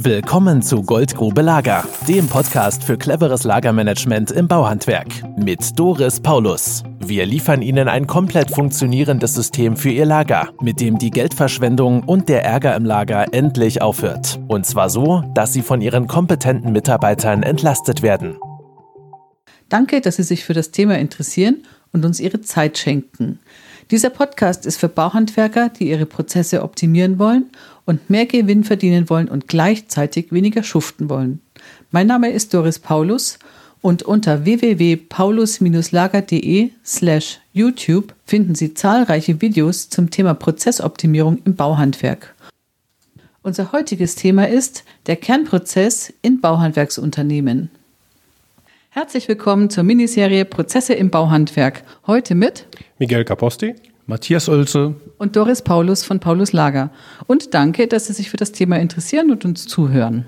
Willkommen zu Goldgrube Lager, dem Podcast für cleveres Lagermanagement im Bauhandwerk mit Doris Paulus. Wir liefern Ihnen ein komplett funktionierendes System für Ihr Lager, mit dem die Geldverschwendung und der Ärger im Lager endlich aufhört. Und zwar so, dass Sie von Ihren kompetenten Mitarbeitern entlastet werden. Danke, dass Sie sich für das Thema interessieren und uns Ihre Zeit schenken. Dieser Podcast ist für Bauhandwerker, die ihre Prozesse optimieren wollen und mehr Gewinn verdienen wollen und gleichzeitig weniger schuften wollen. Mein Name ist Doris Paulus und unter www.paulus-lager.de slash YouTube finden Sie zahlreiche Videos zum Thema Prozessoptimierung im Bauhandwerk. Unser heutiges Thema ist der Kernprozess in Bauhandwerksunternehmen. Herzlich willkommen zur Miniserie Prozesse im Bauhandwerk. Heute mit Miguel Caposti, Matthias Oelze und Doris Paulus von Paulus Lager. Und danke, dass Sie sich für das Thema interessieren und uns zuhören.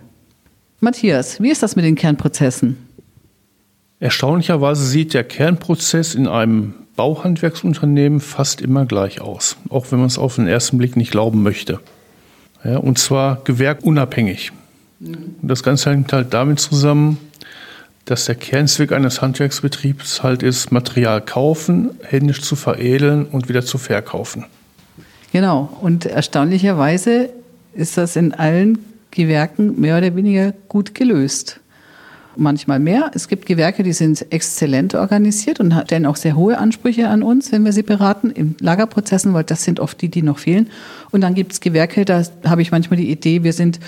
Matthias, wie ist das mit den Kernprozessen? Erstaunlicherweise sieht der Kernprozess in einem Bauhandwerksunternehmen fast immer gleich aus, auch wenn man es auf den ersten Blick nicht glauben möchte. Ja, und zwar gewerkunabhängig. Mhm. Das Ganze hängt halt damit zusammen, dass der Kernzweck eines Handwerksbetriebs halt ist, Material kaufen, händisch zu veredeln und wieder zu verkaufen. Genau. Und erstaunlicherweise ist das in allen Gewerken mehr oder weniger gut gelöst. Manchmal mehr. Es gibt Gewerke, die sind exzellent organisiert und stellen auch sehr hohe Ansprüche an uns, wenn wir sie beraten, in Lagerprozessen, weil das sind oft die, die noch fehlen. Und dann gibt es Gewerke, da habe ich manchmal die Idee, wir sind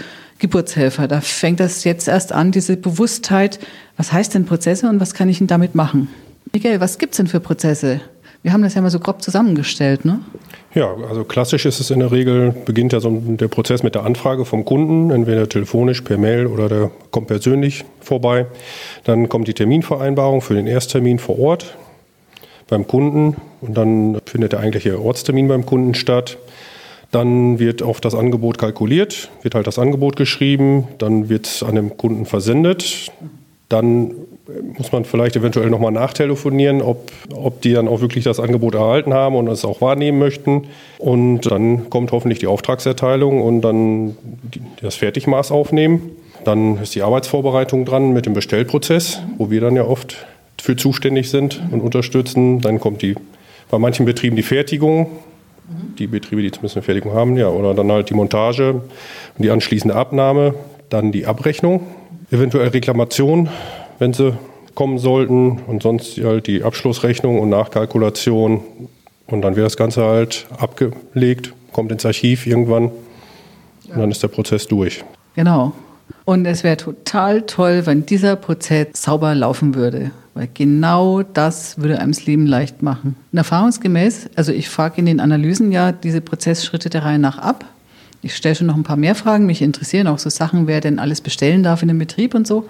Geburtshelfer. Da fängt das jetzt erst an, diese Bewusstheit, was heißt denn Prozesse und was kann ich denn damit machen? Michael, was gibt es denn für Prozesse? Wir haben das ja mal so grob zusammengestellt, ne? Ja, also klassisch ist es in der Regel, beginnt ja so der Prozess mit der Anfrage vom Kunden, entweder telefonisch, per Mail oder der kommt persönlich vorbei. Dann kommt die Terminvereinbarung für den Ersttermin vor Ort beim Kunden und dann findet der eigentliche Ortstermin beim Kunden statt. Dann wird auf das Angebot kalkuliert, wird halt das Angebot geschrieben, dann wird es an den Kunden versendet. Dann muss man vielleicht eventuell nochmal nachtelefonieren, ob, ob die dann auch wirklich das Angebot erhalten haben und es auch wahrnehmen möchten. Und dann kommt hoffentlich die Auftragserteilung und dann das Fertigmaß aufnehmen. Dann ist die Arbeitsvorbereitung dran mit dem Bestellprozess, wo wir dann ja oft für zuständig sind und unterstützen. Dann kommt die bei manchen Betrieben die Fertigung, die Betriebe, die zumindest eine Fertigung haben, ja, oder dann halt die Montage und die anschließende Abnahme, dann die Abrechnung, eventuell Reklamation, wenn sie kommen sollten und sonst halt die Abschlussrechnung und Nachkalkulation und dann wird das Ganze halt abgelegt, kommt ins Archiv irgendwann und dann ist der Prozess durch. Genau. Und es wäre total toll, wenn dieser Prozess sauber laufen würde. Weil genau das würde einem das Leben leicht machen. Und erfahrungsgemäß, also ich frage in den Analysen ja diese Prozessschritte der Reihe nach ab. Ich stelle schon noch ein paar mehr Fragen. Mich interessieren auch so Sachen, wer denn alles bestellen darf in dem Betrieb und so.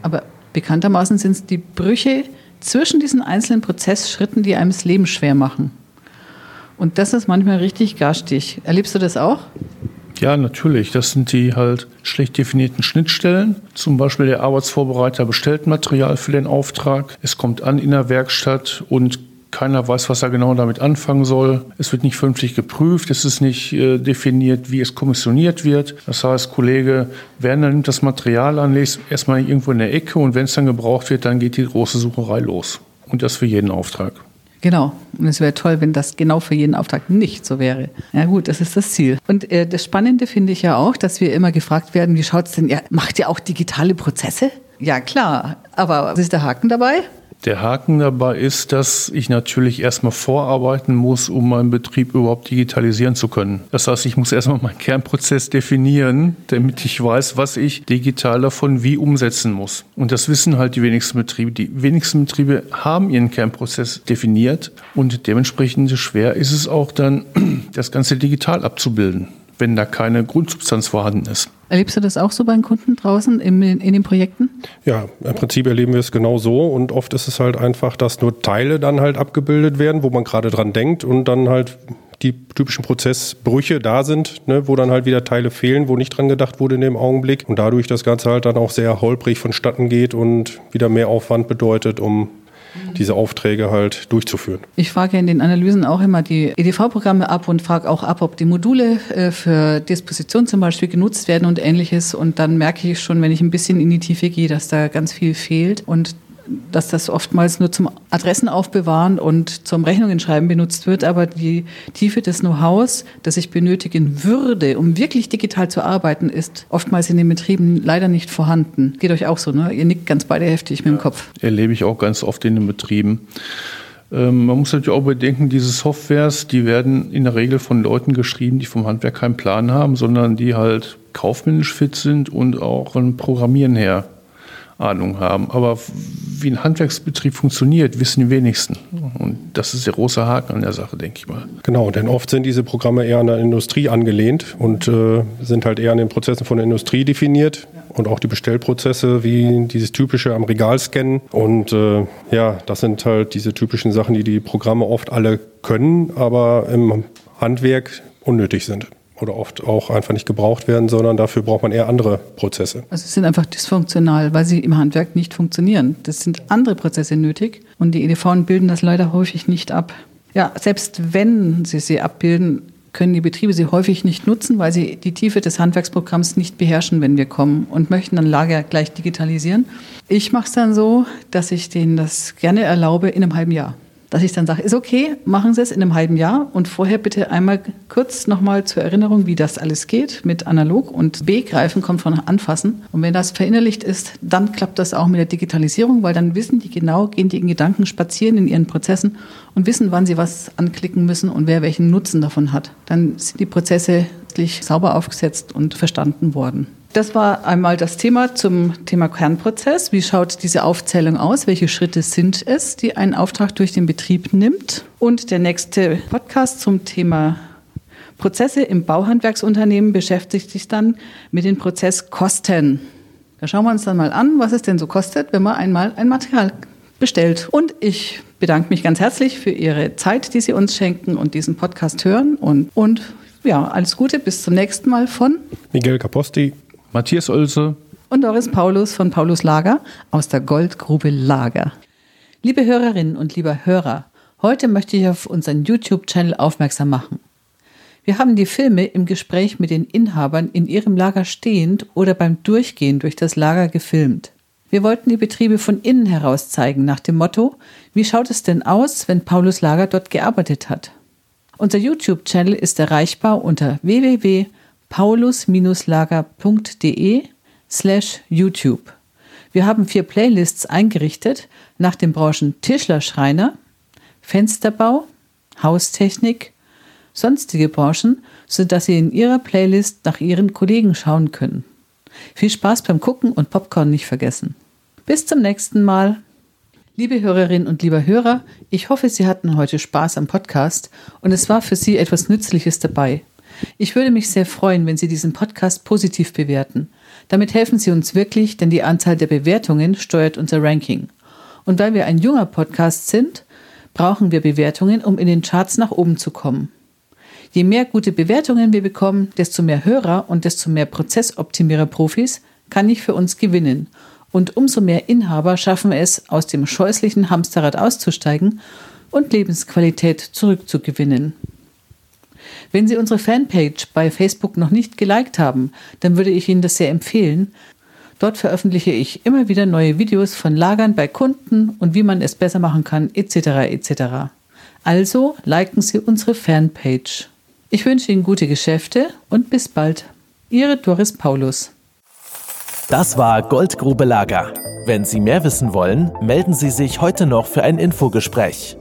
Aber bekanntermaßen sind es die Brüche zwischen diesen einzelnen Prozessschritten, die einem das Leben schwer machen. Und das ist manchmal richtig garstig. Erlebst du das auch? Ja, natürlich. Das sind die halt schlecht definierten Schnittstellen. Zum Beispiel der Arbeitsvorbereiter bestellt Material für den Auftrag. Es kommt an in der Werkstatt und keiner weiß, was er genau damit anfangen soll. Es wird nicht vernünftig geprüft. Es ist nicht äh, definiert, wie es kommissioniert wird. Das heißt, Kollege Werner nimmt das Material an, legt erstmal irgendwo in der Ecke und wenn es dann gebraucht wird, dann geht die große Sucherei los. Und das für jeden Auftrag. Genau. Und es wäre toll, wenn das genau für jeden Auftrag nicht so wäre. Ja gut, das ist das Ziel. Und äh, das Spannende finde ich ja auch, dass wir immer gefragt werden, wie schaut es denn, ja, macht ihr auch digitale Prozesse? Ja klar, aber was ist der Haken dabei? Der Haken dabei ist, dass ich natürlich erstmal vorarbeiten muss, um meinen Betrieb überhaupt digitalisieren zu können. Das heißt, ich muss erstmal meinen Kernprozess definieren, damit ich weiß, was ich digital davon wie umsetzen muss. Und das wissen halt die wenigsten Betriebe. Die wenigsten Betriebe haben ihren Kernprozess definiert und dementsprechend schwer ist es auch dann, das Ganze digital abzubilden wenn da keine Grundsubstanz vorhanden ist. Erlebst du das auch so bei den Kunden draußen in, in den Projekten? Ja, im Prinzip erleben wir es genau so und oft ist es halt einfach, dass nur Teile dann halt abgebildet werden, wo man gerade dran denkt und dann halt die typischen Prozessbrüche da sind, ne, wo dann halt wieder Teile fehlen, wo nicht dran gedacht wurde in dem Augenblick und dadurch das Ganze halt dann auch sehr holprig vonstatten geht und wieder mehr Aufwand bedeutet, um diese Aufträge halt durchzuführen. Ich frage in den Analysen auch immer die EDV-Programme ab und frage auch ab, ob die Module äh, für Disposition zum Beispiel genutzt werden und ähnliches. Und dann merke ich schon, wenn ich ein bisschen in die Tiefe gehe, dass da ganz viel fehlt. Und dass das oftmals nur zum Adressen aufbewahren und zum Rechnungen schreiben benutzt wird, aber die Tiefe des Know-hows, das ich benötigen würde, um wirklich digital zu arbeiten, ist oftmals in den Betrieben leider nicht vorhanden. Geht euch auch so, ne? Ihr nickt ganz beide heftig mit dem Kopf. Erlebe ich auch ganz oft in den Betrieben. Ähm, man muss natürlich auch bedenken, diese Softwares, die werden in der Regel von Leuten geschrieben, die vom Handwerk keinen Plan haben, sondern die halt kaufmännisch fit sind und auch von Programmieren her Ahnung haben. Aber wie ein Handwerksbetrieb funktioniert, wissen die wenigsten. Und das ist der große Haken an der Sache, denke ich mal. Genau, denn oft sind diese Programme eher an der Industrie angelehnt und äh, sind halt eher an den Prozessen von der Industrie definiert. Und auch die Bestellprozesse, wie dieses typische am Regal scannen. Und äh, ja, das sind halt diese typischen Sachen, die die Programme oft alle können, aber im Handwerk unnötig sind oder oft auch einfach nicht gebraucht werden, sondern dafür braucht man eher andere Prozesse. Also sie sind einfach dysfunktional, weil sie im Handwerk nicht funktionieren. Das sind andere Prozesse nötig und die EDV bilden das leider häufig nicht ab. Ja, selbst wenn sie sie abbilden, können die Betriebe sie häufig nicht nutzen, weil sie die Tiefe des Handwerksprogramms nicht beherrschen, wenn wir kommen und möchten dann Lager gleich digitalisieren. Ich mache es dann so, dass ich denen das gerne erlaube in einem halben Jahr dass ich dann sage, ist okay, machen Sie es in einem halben Jahr und vorher bitte einmal kurz nochmal zur Erinnerung, wie das alles geht mit analog und begreifen kommt von anfassen. Und wenn das verinnerlicht ist, dann klappt das auch mit der Digitalisierung, weil dann wissen die genau, gehen die in Gedanken spazieren in ihren Prozessen und wissen, wann sie was anklicken müssen und wer welchen Nutzen davon hat. Dann sind die Prozesse sauber aufgesetzt und verstanden worden. Das war einmal das Thema zum Thema Kernprozess. Wie schaut diese Aufzählung aus? Welche Schritte sind es, die ein Auftrag durch den Betrieb nimmt? Und der nächste Podcast zum Thema Prozesse im Bauhandwerksunternehmen beschäftigt sich dann mit den Prozesskosten. Da schauen wir uns dann mal an, was es denn so kostet, wenn man einmal ein Material bestellt. Und ich bedanke mich ganz herzlich für Ihre Zeit, die Sie uns schenken und diesen Podcast hören. Und, und ja, alles Gute, bis zum nächsten Mal von Miguel Caposti Matthias Oelze und Doris Paulus von Paulus Lager aus der Goldgrube Lager. Liebe Hörerinnen und lieber Hörer, heute möchte ich auf unseren YouTube-Channel aufmerksam machen. Wir haben die Filme im Gespräch mit den Inhabern in ihrem Lager stehend oder beim Durchgehen durch das Lager gefilmt. Wir wollten die Betriebe von innen heraus zeigen, nach dem Motto, wie schaut es denn aus, wenn Paulus Lager dort gearbeitet hat? Unser YouTube-Channel ist erreichbar unter www paulus-lager.de slash YouTube. Wir haben vier Playlists eingerichtet nach den Branchen Tischlerschreiner, Fensterbau, Haustechnik, sonstige Branchen, sodass Sie in Ihrer Playlist nach Ihren Kollegen schauen können. Viel Spaß beim Gucken und Popcorn nicht vergessen. Bis zum nächsten Mal. Liebe Hörerinnen und lieber Hörer, ich hoffe, Sie hatten heute Spaß am Podcast und es war für Sie etwas Nützliches dabei. Ich würde mich sehr freuen, wenn Sie diesen Podcast positiv bewerten. Damit helfen Sie uns wirklich, denn die Anzahl der Bewertungen steuert unser Ranking. Und weil wir ein junger Podcast sind, brauchen wir Bewertungen, um in den Charts nach oben zu kommen. Je mehr gute Bewertungen wir bekommen, desto mehr Hörer und desto mehr Prozessoptimierer-Profis kann ich für uns gewinnen. Und umso mehr Inhaber schaffen es, aus dem scheußlichen Hamsterrad auszusteigen und Lebensqualität zurückzugewinnen. Wenn Sie unsere Fanpage bei Facebook noch nicht geliked haben, dann würde ich Ihnen das sehr empfehlen. Dort veröffentliche ich immer wieder neue Videos von Lagern bei Kunden und wie man es besser machen kann, etc. etc. Also liken Sie unsere Fanpage. Ich wünsche Ihnen gute Geschäfte und bis bald. Ihre Doris Paulus. Das war Goldgrube Lager. Wenn Sie mehr wissen wollen, melden Sie sich heute noch für ein Infogespräch.